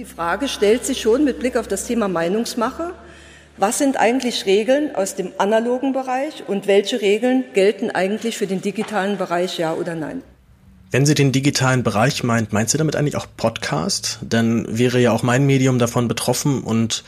Die Frage stellt sich schon mit Blick auf das Thema Meinungsmache. Was sind eigentlich Regeln aus dem analogen Bereich und welche Regeln gelten eigentlich für den digitalen Bereich, ja oder nein? Wenn sie den digitalen Bereich meint, meint sie damit eigentlich auch Podcast? Dann wäre ja auch mein Medium davon betroffen und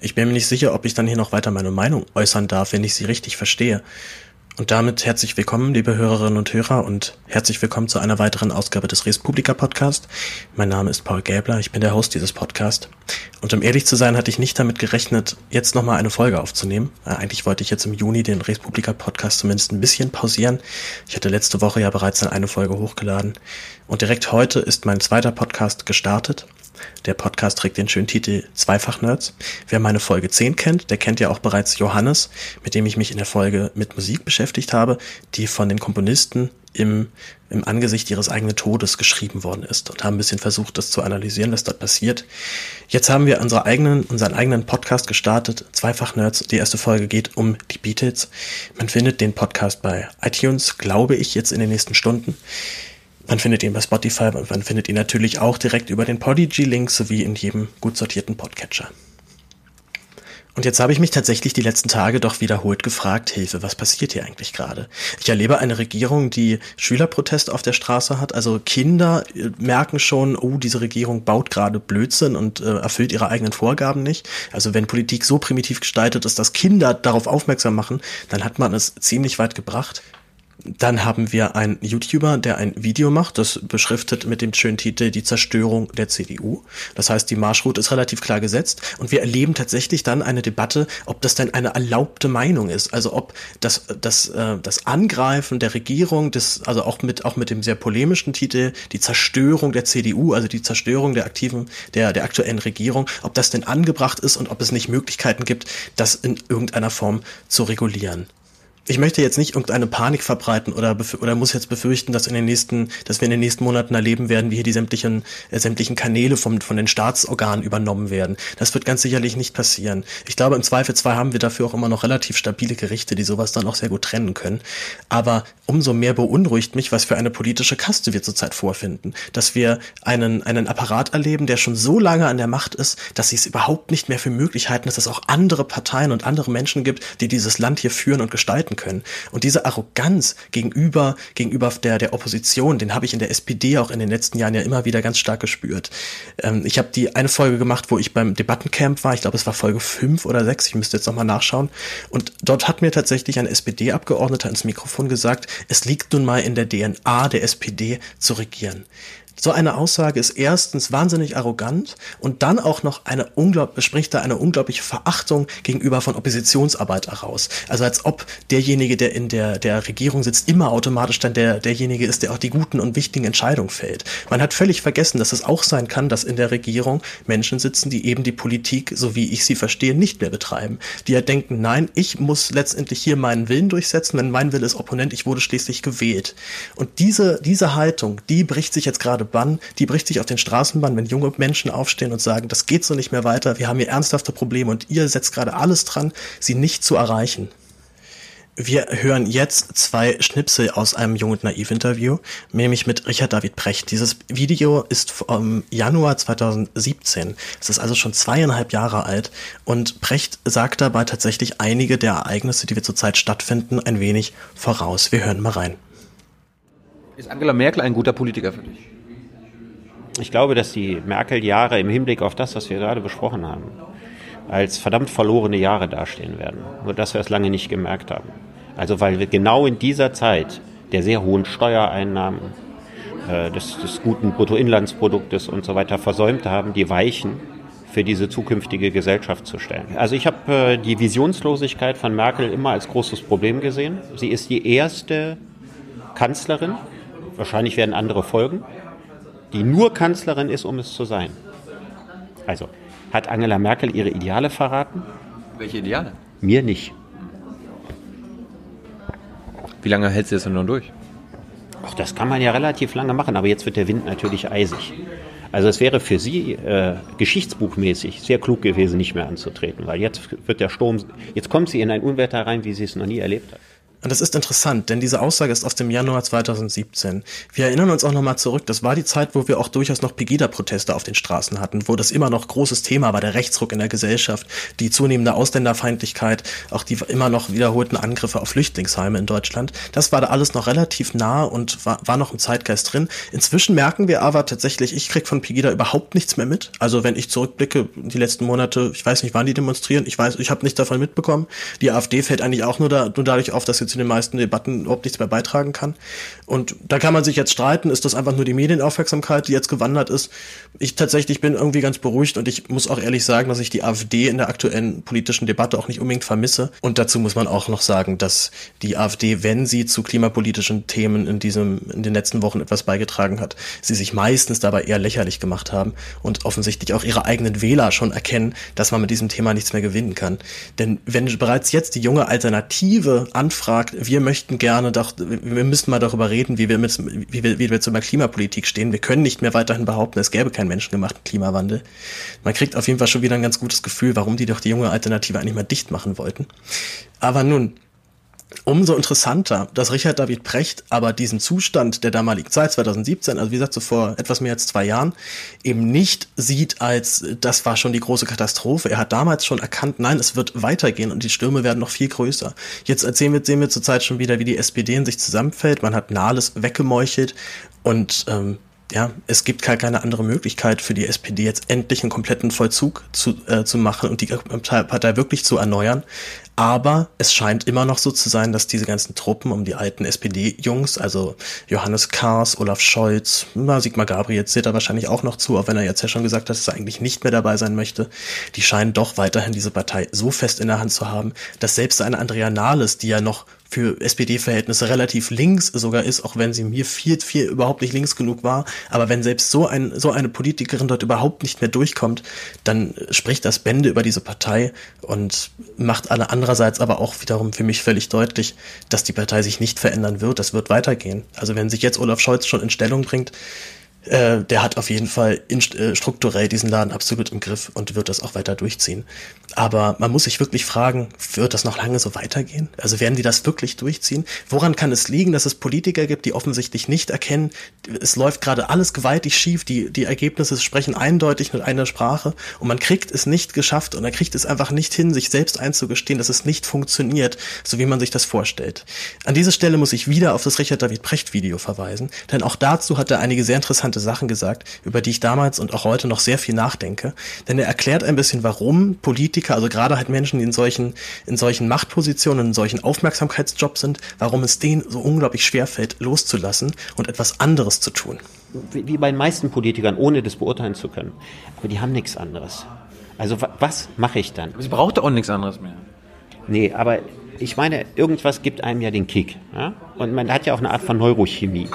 ich bin mir nicht sicher, ob ich dann hier noch weiter meine Meinung äußern darf, wenn ich sie richtig verstehe. Und damit herzlich willkommen, liebe Hörerinnen und Hörer, und herzlich willkommen zu einer weiteren Ausgabe des Respublika Podcast. Mein Name ist Paul Gäbler, ich bin der Host dieses Podcasts. Und um ehrlich zu sein, hatte ich nicht damit gerechnet, jetzt nochmal eine Folge aufzunehmen. Äh, eigentlich wollte ich jetzt im Juni den Respublika Podcast zumindest ein bisschen pausieren. Ich hatte letzte Woche ja bereits eine Folge hochgeladen. Und direkt heute ist mein zweiter Podcast gestartet. Der Podcast trägt den schönen Titel Zweifach-Nerds. Wer meine Folge 10 kennt, der kennt ja auch bereits Johannes, mit dem ich mich in der Folge mit Musik beschäftigt habe, die von den Komponisten im, im Angesicht ihres eigenen Todes geschrieben worden ist und haben ein bisschen versucht, das zu analysieren, was dort passiert. Jetzt haben wir unsere eigenen, unseren eigenen Podcast gestartet, Zweifach Nerds. Die erste Folge geht um die Beatles. Man findet den Podcast bei iTunes, glaube ich, jetzt in den nächsten Stunden. Man findet ihn bei Spotify und man findet ihn natürlich auch direkt über den Podigy-Link sowie in jedem gut sortierten Podcatcher. Und jetzt habe ich mich tatsächlich die letzten Tage doch wiederholt gefragt, Hilfe, was passiert hier eigentlich gerade? Ich erlebe eine Regierung, die Schülerprotest auf der Straße hat. Also Kinder äh, merken schon, oh, diese Regierung baut gerade Blödsinn und äh, erfüllt ihre eigenen Vorgaben nicht. Also wenn Politik so primitiv gestaltet ist, dass Kinder darauf aufmerksam machen, dann hat man es ziemlich weit gebracht. Dann haben wir einen YouTuber, der ein Video macht, das beschriftet mit dem schönen Titel Die Zerstörung der CDU. Das heißt, die Marschroute ist relativ klar gesetzt und wir erleben tatsächlich dann eine Debatte, ob das denn eine erlaubte Meinung ist. Also ob das, das, äh, das Angreifen der Regierung, das, also auch mit, auch mit dem sehr polemischen Titel Die Zerstörung der CDU, also die Zerstörung der aktiven, der, der aktuellen Regierung, ob das denn angebracht ist und ob es nicht Möglichkeiten gibt, das in irgendeiner Form zu regulieren ich möchte jetzt nicht irgendeine Panik verbreiten oder, oder muss jetzt befürchten, dass in den nächsten, dass wir in den nächsten Monaten erleben werden, wie hier die sämtlichen, äh, sämtlichen Kanäle vom, von den Staatsorganen übernommen werden. Das wird ganz sicherlich nicht passieren. Ich glaube, im Zweifelsfall haben wir dafür auch immer noch relativ stabile Gerichte, die sowas dann auch sehr gut trennen können. Aber umso mehr beunruhigt mich, was für eine politische Kaste wir zurzeit vorfinden. Dass wir einen, einen Apparat erleben, der schon so lange an der Macht ist, dass sie es überhaupt nicht mehr für möglich halten, dass es auch andere Parteien und andere Menschen gibt, die dieses Land hier führen und gestalten halten können. Und diese Arroganz gegenüber, gegenüber der, der Opposition, den habe ich in der SPD auch in den letzten Jahren ja immer wieder ganz stark gespürt. Ähm, ich habe die eine Folge gemacht, wo ich beim Debattencamp war. Ich glaube, es war Folge fünf oder sechs. Ich müsste jetzt nochmal nachschauen. Und dort hat mir tatsächlich ein SPD-Abgeordneter ins Mikrofon gesagt, es liegt nun mal in der DNA der SPD zu regieren. So eine Aussage ist erstens wahnsinnig arrogant und dann auch noch eine unglaublich, spricht da eine unglaubliche Verachtung gegenüber von Oppositionsarbeit heraus. Also als ob derjenige, der in der, der Regierung sitzt, immer automatisch dann der, derjenige ist, der auch die guten und wichtigen Entscheidungen fällt. Man hat völlig vergessen, dass es auch sein kann, dass in der Regierung Menschen sitzen, die eben die Politik, so wie ich sie verstehe, nicht mehr betreiben. Die ja denken, nein, ich muss letztendlich hier meinen Willen durchsetzen, wenn mein Wille ist Opponent, ich wurde schließlich gewählt. Und diese, diese Haltung, die bricht sich jetzt gerade Bann, die bricht sich auf den Straßenbahn, wenn junge Menschen aufstehen und sagen, das geht so nicht mehr weiter, wir haben hier ernsthafte Probleme und ihr setzt gerade alles dran, sie nicht zu erreichen. Wir hören jetzt zwei Schnipsel aus einem Jung und Naiv Interview, nämlich mit Richard David Precht. Dieses Video ist vom Januar 2017. Es ist also schon zweieinhalb Jahre alt und Precht sagt dabei tatsächlich einige der Ereignisse, die wir zurzeit stattfinden, ein wenig voraus. Wir hören mal rein. Ist Angela Merkel ein guter Politiker für dich? Ich glaube, dass die Merkel-Jahre im Hinblick auf das, was wir gerade besprochen haben, als verdammt verlorene Jahre dastehen werden. Nur dass wir es lange nicht gemerkt haben. Also weil wir genau in dieser Zeit der sehr hohen Steuereinnahmen, äh, des, des guten Bruttoinlandsproduktes und so weiter versäumt haben, die Weichen für diese zukünftige Gesellschaft zu stellen. Also ich habe äh, die Visionslosigkeit von Merkel immer als großes Problem gesehen. Sie ist die erste Kanzlerin, wahrscheinlich werden andere folgen, die nur Kanzlerin ist, um es zu sein. Also, hat Angela Merkel ihre Ideale verraten? Welche Ideale? Mir nicht. Wie lange hält sie das denn noch durch? Ach, das kann man ja relativ lange machen, aber jetzt wird der Wind natürlich eisig. Also es wäre für sie äh, geschichtsbuchmäßig sehr klug gewesen, nicht mehr anzutreten, weil jetzt wird der Sturm, jetzt kommt sie in ein Unwetter rein, wie sie es noch nie erlebt hat. Und das ist interessant, denn diese Aussage ist aus dem Januar 2017. Wir erinnern uns auch nochmal zurück, das war die Zeit, wo wir auch durchaus noch Pegida-Proteste auf den Straßen hatten, wo das immer noch großes Thema war, der Rechtsruck in der Gesellschaft, die zunehmende Ausländerfeindlichkeit, auch die immer noch wiederholten Angriffe auf Flüchtlingsheime in Deutschland. Das war da alles noch relativ nah und war, war noch im Zeitgeist drin. Inzwischen merken wir aber tatsächlich, ich krieg von Pegida überhaupt nichts mehr mit. Also wenn ich zurückblicke, die letzten Monate, ich weiß nicht, wann die demonstrieren, ich weiß, ich habe nichts davon mitbekommen. Die AfD fällt eigentlich auch nur, da, nur dadurch auf, dass jetzt zu den meisten Debatten überhaupt nichts mehr beitragen kann. Und da kann man sich jetzt streiten, ist das einfach nur die Medienaufmerksamkeit, die jetzt gewandert ist. Ich tatsächlich bin irgendwie ganz beruhigt und ich muss auch ehrlich sagen, dass ich die AfD in der aktuellen politischen Debatte auch nicht unbedingt vermisse. Und dazu muss man auch noch sagen, dass die AfD, wenn sie zu klimapolitischen Themen in diesem, in den letzten Wochen etwas beigetragen hat, sie sich meistens dabei eher lächerlich gemacht haben und offensichtlich auch ihre eigenen Wähler schon erkennen, dass man mit diesem Thema nichts mehr gewinnen kann. Denn wenn bereits jetzt die junge Alternative anfragt, sagt, wir möchten gerne doch, wir müssen mal darüber reden, wie wir mit, wie wir, wie wir zur Klimapolitik stehen. Wir können nicht mehr weiterhin behaupten, es gäbe keinen menschengemachten Klimawandel. Man kriegt auf jeden Fall schon wieder ein ganz gutes Gefühl, warum die doch die junge Alternative eigentlich mal dicht machen wollten. Aber nun, umso interessanter, dass Richard David Precht aber diesen Zustand der damaligen Zeit, 2017, also wie gesagt, so vor etwas mehr als zwei Jahren, eben nicht sieht als, das war schon die große Katastrophe. Er hat damals schon erkannt, nein, es wird weitergehen und die Stürme werden noch viel größer. Jetzt erzählen wir, sehen wir zurzeit schon wieder, wie die SPD in sich zusammenfällt. Man hat Nahles weggemeuchelt und ähm, ja, es gibt gar keine andere Möglichkeit für die SPD jetzt endlich einen kompletten Vollzug zu, äh, zu machen und die Partei wirklich zu erneuern. Aber es scheint immer noch so zu sein, dass diese ganzen Truppen um die alten SPD-Jungs, also Johannes Kahrs, Olaf Scholz, na, Sigmar Gabriel zählt er wahrscheinlich auch noch zu, auch wenn er jetzt ja schon gesagt hat, dass er eigentlich nicht mehr dabei sein möchte, die scheinen doch weiterhin diese Partei so fest in der Hand zu haben, dass selbst eine Andrea Nahles, die ja noch für SPD-Verhältnisse relativ links sogar ist, auch wenn sie mir viel, viel überhaupt nicht links genug war. Aber wenn selbst so, ein, so eine Politikerin dort überhaupt nicht mehr durchkommt, dann spricht das Bände über diese Partei und macht alle andererseits aber auch wiederum für mich völlig deutlich, dass die Partei sich nicht verändern wird. Das wird weitergehen. Also wenn sich jetzt Olaf Scholz schon in Stellung bringt, äh, der hat auf jeden Fall in, äh, strukturell diesen Laden absolut im Griff und wird das auch weiter durchziehen. Aber man muss sich wirklich fragen, wird das noch lange so weitergehen? Also werden die das wirklich durchziehen? Woran kann es liegen, dass es Politiker gibt, die offensichtlich nicht erkennen, es läuft gerade alles gewaltig schief, die, die Ergebnisse sprechen eindeutig mit einer Sprache und man kriegt es nicht geschafft und er kriegt es einfach nicht hin, sich selbst einzugestehen, dass es nicht funktioniert, so wie man sich das vorstellt. An dieser Stelle muss ich wieder auf das Richard David Precht Video verweisen, denn auch dazu hat er einige sehr interessante Sachen gesagt, über die ich damals und auch heute noch sehr viel nachdenke, denn er erklärt ein bisschen, warum Politiker Politiker, also gerade halt Menschen, die in solchen, in solchen Machtpositionen, in solchen Aufmerksamkeitsjobs sind, warum es denen so unglaublich schwer fällt, loszulassen und etwas anderes zu tun. Wie bei den meisten Politikern, ohne das beurteilen zu können. Aber die haben nichts anderes. Also was mache ich dann? Sie braucht auch nichts anderes mehr. Nee, aber ich meine, irgendwas gibt einem ja den Kick. Ja? Und man hat ja auch eine Art von Neurochemie.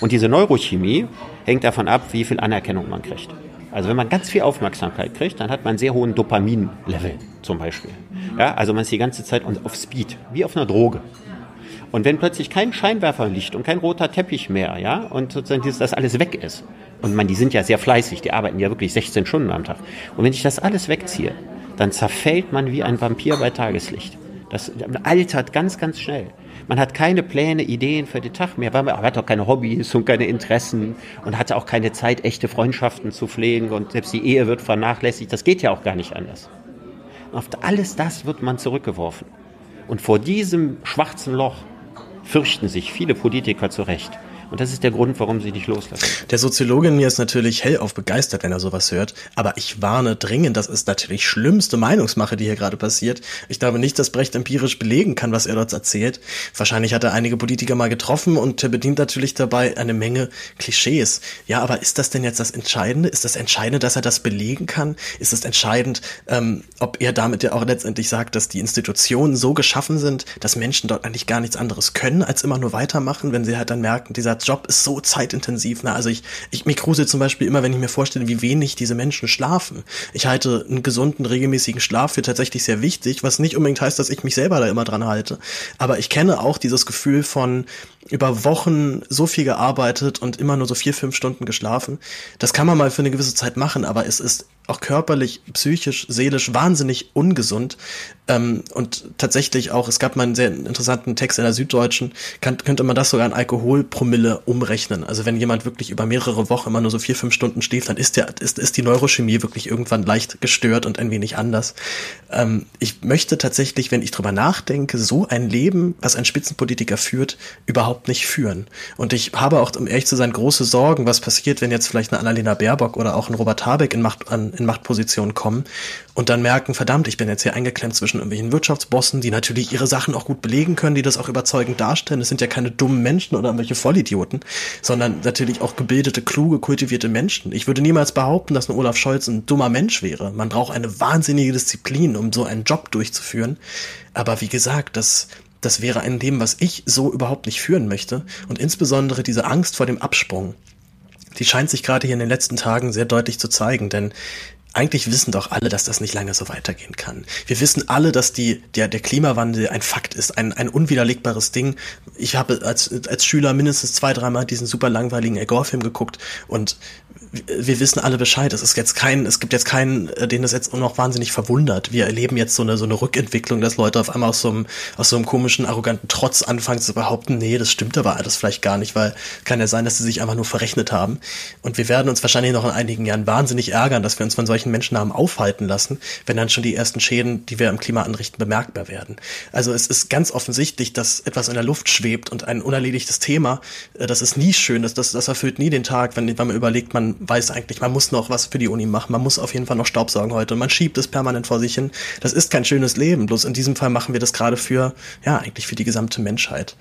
Und diese Neurochemie hängt davon ab, wie viel Anerkennung man kriegt. Also wenn man ganz viel Aufmerksamkeit kriegt, dann hat man einen sehr hohen Dopamin-Level zum Beispiel. Ja, also man ist die ganze Zeit auf Speed, wie auf einer Droge. Und wenn plötzlich kein Scheinwerferlicht und kein roter Teppich mehr, ja, und sozusagen dieses, das alles weg ist, und man, die sind ja sehr fleißig, die arbeiten ja wirklich 16 Stunden am Tag. Und wenn ich das alles wegziehe, dann zerfällt man wie ein Vampir bei Tageslicht. Das altert ganz, ganz schnell. Man hat keine Pläne, Ideen für den Tag mehr, weil man hat auch keine Hobbys und keine Interessen und hat auch keine Zeit, echte Freundschaften zu pflegen und selbst die Ehe wird vernachlässigt. Das geht ja auch gar nicht anders. Auf alles das wird man zurückgeworfen. Und vor diesem schwarzen Loch fürchten sich viele Politiker zu Recht. Und das ist der Grund, warum sie nicht loslassen. Der Soziologe in mir ist natürlich hellauf begeistert, wenn er sowas hört. Aber ich warne dringend, das ist natürlich schlimmste Meinungsmache, die hier gerade passiert. Ich glaube nicht, dass Brecht empirisch belegen kann, was er dort erzählt. Wahrscheinlich hat er einige Politiker mal getroffen und bedient natürlich dabei eine Menge Klischees. Ja, aber ist das denn jetzt das Entscheidende? Ist das Entscheidende, dass er das belegen kann? Ist es entscheidend, ähm, ob er damit ja auch letztendlich sagt, dass die Institutionen so geschaffen sind, dass Menschen dort eigentlich gar nichts anderes können, als immer nur weitermachen, wenn sie halt dann merken, dieser Job ist so zeitintensiv. Ne? Also ich, ich mich gruselt zum Beispiel immer, wenn ich mir vorstelle, wie wenig diese Menschen schlafen. Ich halte einen gesunden, regelmäßigen Schlaf für tatsächlich sehr wichtig, was nicht unbedingt heißt, dass ich mich selber da immer dran halte. Aber ich kenne auch dieses Gefühl von, über Wochen so viel gearbeitet und immer nur so vier, fünf Stunden geschlafen. Das kann man mal für eine gewisse Zeit machen, aber es ist auch körperlich, psychisch, seelisch wahnsinnig ungesund. Ähm, und tatsächlich auch, es gab mal einen sehr interessanten Text in der Süddeutschen, kann, könnte man das sogar in Alkoholpromille umrechnen. Also wenn jemand wirklich über mehrere Wochen immer nur so vier, fünf Stunden schläft, dann ist, der, ist, ist die Neurochemie wirklich irgendwann leicht gestört und ein wenig anders. Ähm, ich möchte tatsächlich, wenn ich drüber nachdenke, so ein Leben, was ein Spitzenpolitiker führt, überhaupt nicht führen. Und ich habe auch, um ehrlich zu sein, große Sorgen, was passiert, wenn jetzt vielleicht eine Annalena Baerbock oder auch ein Robert Habeck in Macht, an, in Machtpositionen kommen und dann merken, verdammt, ich bin jetzt hier eingeklemmt zwischen irgendwelchen Wirtschaftsbossen, die natürlich ihre Sachen auch gut belegen können, die das auch überzeugend darstellen. Es sind ja keine dummen Menschen oder irgendwelche Vollidioten, sondern natürlich auch gebildete, kluge, kultivierte Menschen. Ich würde niemals behaupten, dass ein Olaf Scholz ein dummer Mensch wäre. Man braucht eine wahnsinnige Disziplin, um so einen Job durchzuführen. Aber wie gesagt, das, das wäre ein Leben, was ich so überhaupt nicht führen möchte. Und insbesondere diese Angst vor dem Absprung, die scheint sich gerade hier in den letzten Tagen sehr deutlich zu zeigen, denn eigentlich wissen doch alle, dass das nicht lange so weitergehen kann. Wir wissen alle, dass die, der, der Klimawandel ein Fakt ist, ein, ein unwiderlegbares Ding. Ich habe als, als Schüler mindestens zwei, dreimal diesen super langweiligen Al Gore-Film geguckt und wir wissen alle Bescheid. Es ist jetzt kein, es gibt jetzt keinen, äh, den das jetzt noch wahnsinnig verwundert. Wir erleben jetzt so eine, so eine Rückentwicklung, dass Leute auf einmal aus so einem, aus so einem komischen, arroganten Trotz anfangen zu behaupten, nee, das stimmt aber alles vielleicht gar nicht, weil kann ja sein, dass sie sich einfach nur verrechnet haben. Und wir werden uns wahrscheinlich noch in einigen Jahren wahnsinnig ärgern, dass wir uns von solchen Menschen haben aufhalten lassen, wenn dann schon die ersten Schäden, die wir im Klima anrichten, bemerkbar werden. Also es ist ganz offensichtlich, dass etwas in der Luft schwebt und ein unerledigtes Thema, äh, das ist nie schön, das, das, das erfüllt nie den Tag, wenn, wenn man überlegt, man weiß eigentlich, man muss noch was für die Uni machen, man muss auf jeden Fall noch Staubsaugen heute und man schiebt es permanent vor sich hin. Das ist kein schönes Leben, bloß in diesem Fall machen wir das gerade für, ja, eigentlich für die gesamte Menschheit.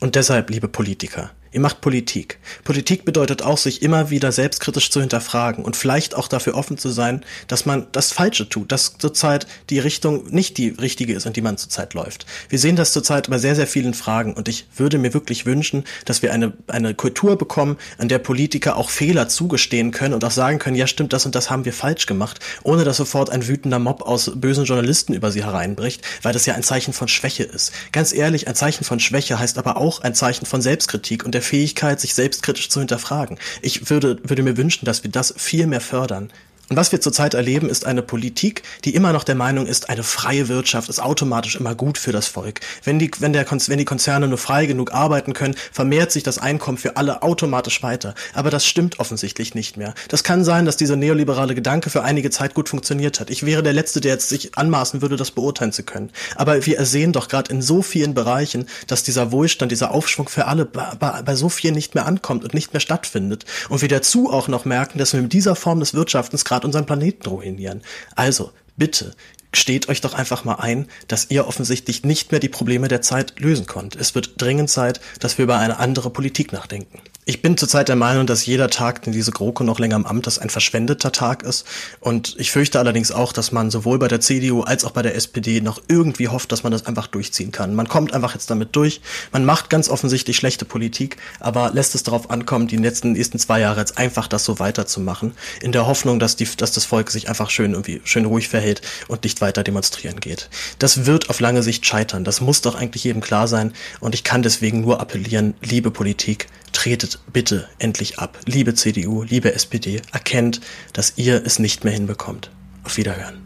Und deshalb, liebe Politiker, Ihr macht Politik. Politik bedeutet auch, sich immer wieder selbstkritisch zu hinterfragen und vielleicht auch dafür offen zu sein, dass man das Falsche tut, dass zurzeit die Richtung nicht die richtige ist, in die man zurzeit läuft. Wir sehen das zurzeit bei sehr, sehr vielen Fragen und ich würde mir wirklich wünschen, dass wir eine, eine Kultur bekommen, an der Politiker auch Fehler zugestehen können und auch sagen können, ja stimmt, das und das haben wir falsch gemacht, ohne dass sofort ein wütender Mob aus bösen Journalisten über sie hereinbricht, weil das ja ein Zeichen von Schwäche ist. Ganz ehrlich, ein Zeichen von Schwäche heißt aber auch ein Zeichen von Selbstkritik und der Fähigkeit, sich selbstkritisch zu hinterfragen. Ich würde, würde mir wünschen, dass wir das viel mehr fördern. Und was wir zurzeit erleben, ist eine Politik, die immer noch der Meinung ist, eine freie Wirtschaft ist automatisch immer gut für das Volk. Wenn die, wenn der, wenn die Konzerne nur frei genug arbeiten können, vermehrt sich das Einkommen für alle automatisch weiter. Aber das stimmt offensichtlich nicht mehr. Das kann sein, dass dieser neoliberale Gedanke für einige Zeit gut funktioniert hat. Ich wäre der Letzte, der jetzt sich anmaßen würde, das beurteilen zu können. Aber wir sehen doch gerade in so vielen Bereichen, dass dieser Wohlstand, dieser Aufschwung für alle bei, bei so vielen nicht mehr ankommt und nicht mehr stattfindet. Und wir dazu auch noch merken, dass wir mit dieser Form des Wirtschaftens gerade gerade unseren Planeten ruinieren. Also, bitte, steht euch doch einfach mal ein, dass ihr offensichtlich nicht mehr die Probleme der Zeit lösen konnt. Es wird dringend Zeit, dass wir über eine andere Politik nachdenken. Ich bin zurzeit der Meinung, dass jeder Tag, den diese GroKo noch länger im Amt ist, ein verschwendeter Tag ist. Und ich fürchte allerdings auch, dass man sowohl bei der CDU als auch bei der SPD noch irgendwie hofft, dass man das einfach durchziehen kann. Man kommt einfach jetzt damit durch. Man macht ganz offensichtlich schlechte Politik, aber lässt es darauf ankommen, die letzten, nächsten zwei Jahre jetzt einfach das so weiterzumachen. In der Hoffnung, dass, die, dass das Volk sich einfach schön irgendwie schön ruhig verhält und nicht weiter demonstrieren geht. Das wird auf lange Sicht scheitern. Das muss doch eigentlich jedem klar sein. Und ich kann deswegen nur appellieren, liebe Politik, tretet bitte endlich ab. Liebe CDU, liebe SPD, erkennt, dass ihr es nicht mehr hinbekommt. Auf Wiederhören.